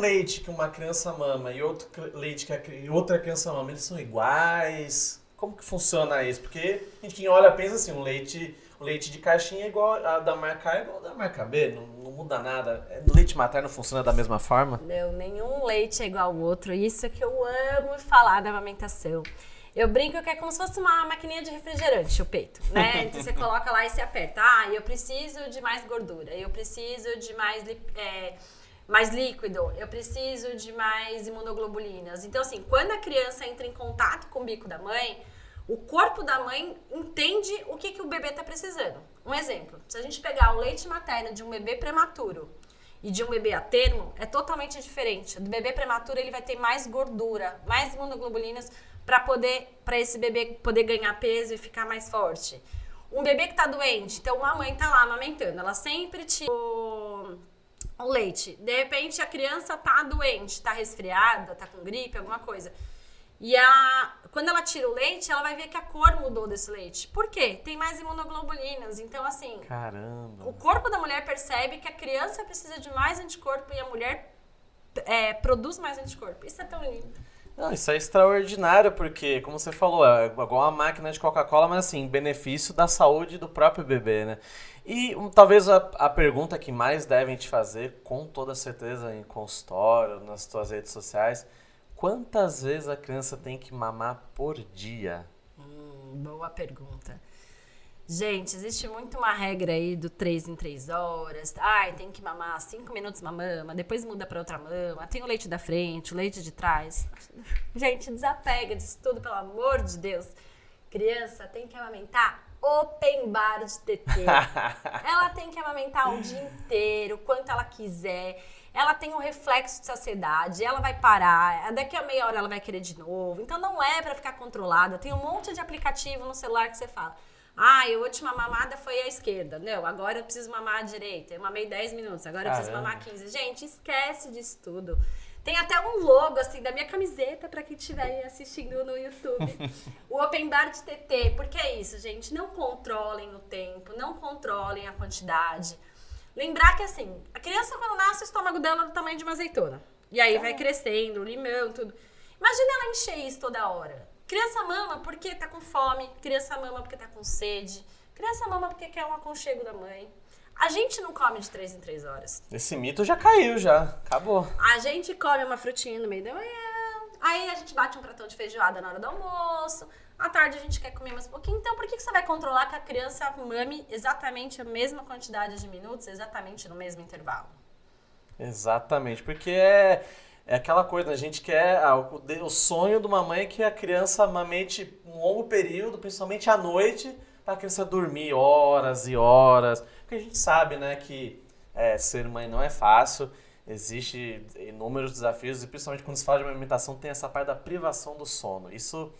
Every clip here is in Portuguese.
leite que uma criança mama e outro leite que a, outra criança mama, eles são iguais? Como que funciona isso? Porque a gente quem olha pensa assim, um leite, o leite de caixinha é igual a da marca A é igual a da marca B, não, não muda nada. O leite materno funciona da mesma forma? Não, nenhum leite é igual ao outro. Isso é que eu amo falar da amamentação. Eu brinco que é como se fosse uma maquininha de refrigerante, o peito, né? Então você coloca lá e se aperta. Ah, eu preciso de mais gordura, eu preciso de mais, é, mais líquido, eu preciso de mais imunoglobulinas. Então, assim, quando a criança entra em contato com o bico da mãe, o corpo da mãe entende o que, que o bebê está precisando. Um exemplo, se a gente pegar o leite materno de um bebê prematuro e de um bebê a termo, é totalmente diferente. Do bebê prematuro, ele vai ter mais gordura, mais imunoglobulinas, para poder para esse bebê poder ganhar peso e ficar mais forte. Um bebê que está doente, então uma mãe está lá amamentando, ela sempre tira o, leite. De repente a criança está doente, está resfriada, está com gripe, alguma coisa. E a, quando ela tira o leite, ela vai ver que a cor mudou desse leite. Por quê? Tem mais imunoglobulinas. Então, assim. Caramba! O corpo da mulher percebe que a criança precisa de mais anticorpo e a mulher é, produz mais anticorpo. Isso é tão lindo. Não, isso é extraordinário, porque, como você falou, é igual uma máquina de Coca-Cola, mas assim, benefício da saúde do próprio bebê, né? E um, talvez a, a, pergunta que mais devem te fazer, com toda certeza, em consultório, nas suas redes sociais, quantas vezes a criança tem que mamar por dia? Hum, boa pergunta. Gente, existe muito uma regra aí do 3 em 3 horas. Ai, tem que mamar 5 minutos uma mama, depois muda para outra mama. Tem o leite da frente, o leite de trás. Gente, desapega disso tudo, pelo amor de Deus. Criança tem que amamentar open bar de TT. ela tem que amamentar o dia inteiro, quanto ela quiser. Ela tem um reflexo de saciedade, ela vai parar, daqui a meia hora ela vai querer de novo. Então não é para ficar controlada. Tem um monte de aplicativo no celular que você fala ah, a última mamada foi à esquerda. Não, agora eu preciso mamar à direita. Eu mamei 10 minutos, agora eu preciso mamar 15. Gente, esquece disso tudo. Tem até um logo, assim, da minha camiseta para quem estiver assistindo no YouTube. o Open Bar de TT. Porque é isso, gente. Não controlem o tempo, não controlem a quantidade. Lembrar que, assim, a criança quando nasce, o estômago dela é do tamanho de uma azeitona. E aí vai crescendo, limão, tudo. Imagina ela encher isso toda hora. Criança mama porque tá com fome, criança mama porque tá com sede, criança mama porque quer um aconchego da mãe. A gente não come de três em três horas. Esse mito já caiu, já. Acabou. A gente come uma frutinha no meio da manhã, aí a gente bate um pratão de feijoada na hora do almoço, à tarde a gente quer comer mais um pouquinho. Então, por que você vai controlar que a criança mame exatamente a mesma quantidade de minutos, exatamente no mesmo intervalo? Exatamente, porque é é aquela coisa, a gente quer. Ah, o, sonho de uma mãe é que a criança amamente um longo período, principalmente à noite, para a criança dormir horas e horas. Porque a gente sabe, né, que é, ser mãe não é fácil, existe inúmeros desafios, e principalmente quando se fala de alimentação, tem essa parte da privação do sono. Isso,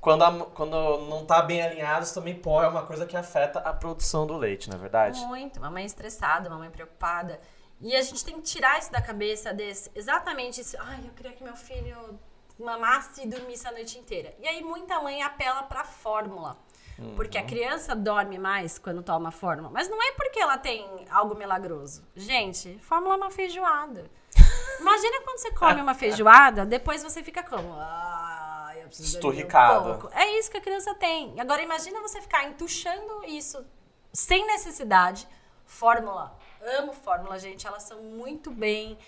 quando, a, quando não está bem alinhado, isso também pode, é uma coisa que afeta a produção do leite, não é verdade? Muito. Mamãe estressada, mamãe preocupada. E a gente tem que tirar isso da cabeça desse, exatamente isso. Ai, eu queria que meu filho mamasse e dormisse a noite inteira. E aí muita mãe apela para fórmula. Uhum. Porque a criança dorme mais quando toma fórmula. Mas não é porque ela tem algo milagroso. Gente, fórmula é uma feijoada. Imagina quando você come uma feijoada, depois você fica como? Ah, eu preciso Esturricado. Um. É isso que a criança tem. Agora imagina você ficar entuchando isso sem necessidade. Fórmula amo fórmula, gente. Elas são muito bem.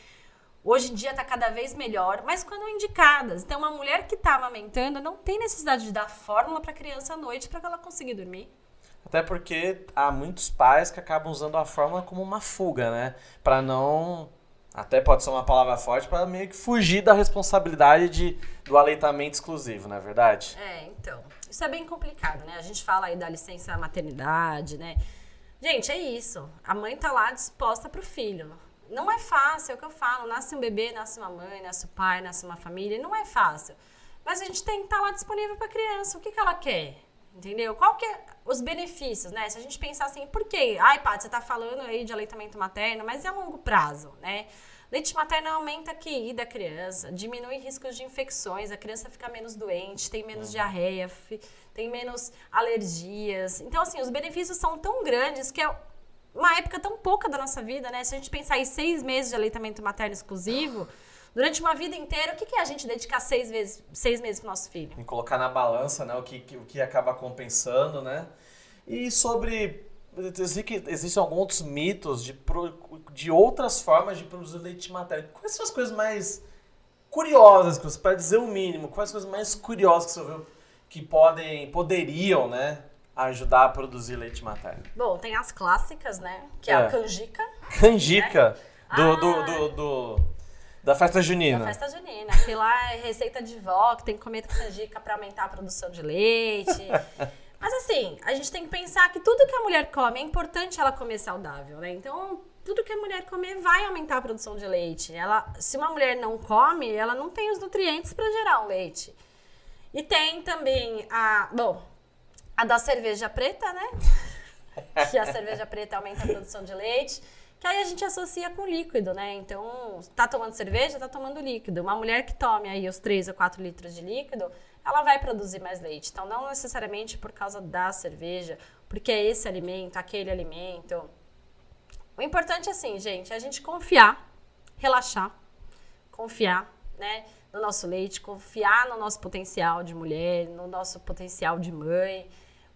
Hoje em dia está cada vez melhor, mas quando indicadas. Então, uma mulher que está amamentando não tem necessidade de dar fórmula para a criança à noite para ela conseguir dormir. Até porque há muitos pais que acabam usando a fórmula como uma fuga, né? Para não. Até pode ser uma palavra forte, para meio que fugir da responsabilidade de, do aleitamento exclusivo, não é verdade? É, então. Isso é bem complicado, né? A gente fala aí da licença maternidade, né? Gente, é isso. A mãe tá lá disposta pro filho. Não é fácil, é o que eu falo. Nasce um bebê, nasce uma mãe, nasce um pai, nasce uma família. Não é fácil. Mas a gente tem que estar tá lá disponível para a criança. O que, que ela quer? Entendeu? Qual que é os benefícios, né? Se a gente pensar assim, por quê? Ai, Paty, você tá falando aí de aleitamento materno, mas é a longo prazo, né? Leite materno aumenta a QI da criança, diminui riscos de infecções, a criança fica menos doente, tem menos hum. diarreia, tem menos alergias. Então, assim, os benefícios são tão grandes que é uma época tão pouca da nossa vida, né? Se a gente pensar em seis meses de aleitamento materno exclusivo, Durante uma vida inteira, o que, que é a gente dedicar seis, vezes, seis meses pro nosso filho? Colocar na balança, né? O que, o que acaba compensando, né? E sobre. Existem alguns mitos de, de outras formas de produzir leite materno. Quais são as coisas mais curiosas, para dizer o mínimo, quais as coisas mais curiosas que você viu que podem, poderiam, né, ajudar a produzir leite materno? Bom, tem as clássicas, né? Que é, é a canjica. Canjica? Né? Do, ah, do, do, do, da festa junina. Da festa junina. Que lá é receita de vó, que tem que comer canjica para aumentar a produção de leite. Mas assim, a gente tem que pensar que tudo que a mulher come, é importante ela comer saudável, né? Então, tudo que a mulher comer vai aumentar a produção de leite. Ela, se uma mulher não come, ela não tem os nutrientes para gerar um leite. E tem também a, bom, a da cerveja preta, né? que a cerveja preta aumenta a produção de leite. Que aí a gente associa com líquido, né? Então, tá tomando cerveja, tá tomando líquido. Uma mulher que tome aí os 3 ou 4 litros de líquido, ela vai produzir mais leite. Então, não necessariamente por causa da cerveja, porque é esse alimento, aquele alimento. O importante é assim, gente, é a gente confiar, relaxar, confiar, né? No nosso leite, confiar no nosso potencial de mulher, no nosso potencial de mãe,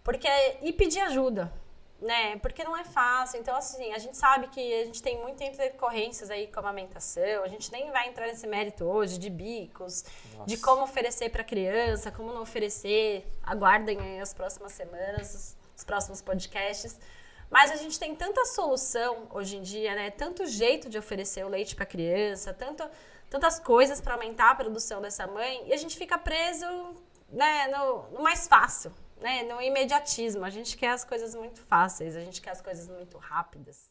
porque e pedir ajuda, né? Porque não é fácil. Então, assim, a gente sabe que a gente tem muitas intercorrências aí com a amamentação. A gente nem vai entrar nesse mérito hoje de bicos, Nossa. de como oferecer para criança, como não oferecer. Aguardem aí as próximas semanas, os, os próximos podcasts. Mas a gente tem tanta solução hoje em dia, né? Tanto jeito de oferecer o leite para criança, tanto, tantas coisas para aumentar a produção dessa mãe, e a gente fica preso né, no, no mais fácil, né, no imediatismo. A gente quer as coisas muito fáceis, a gente quer as coisas muito rápidas.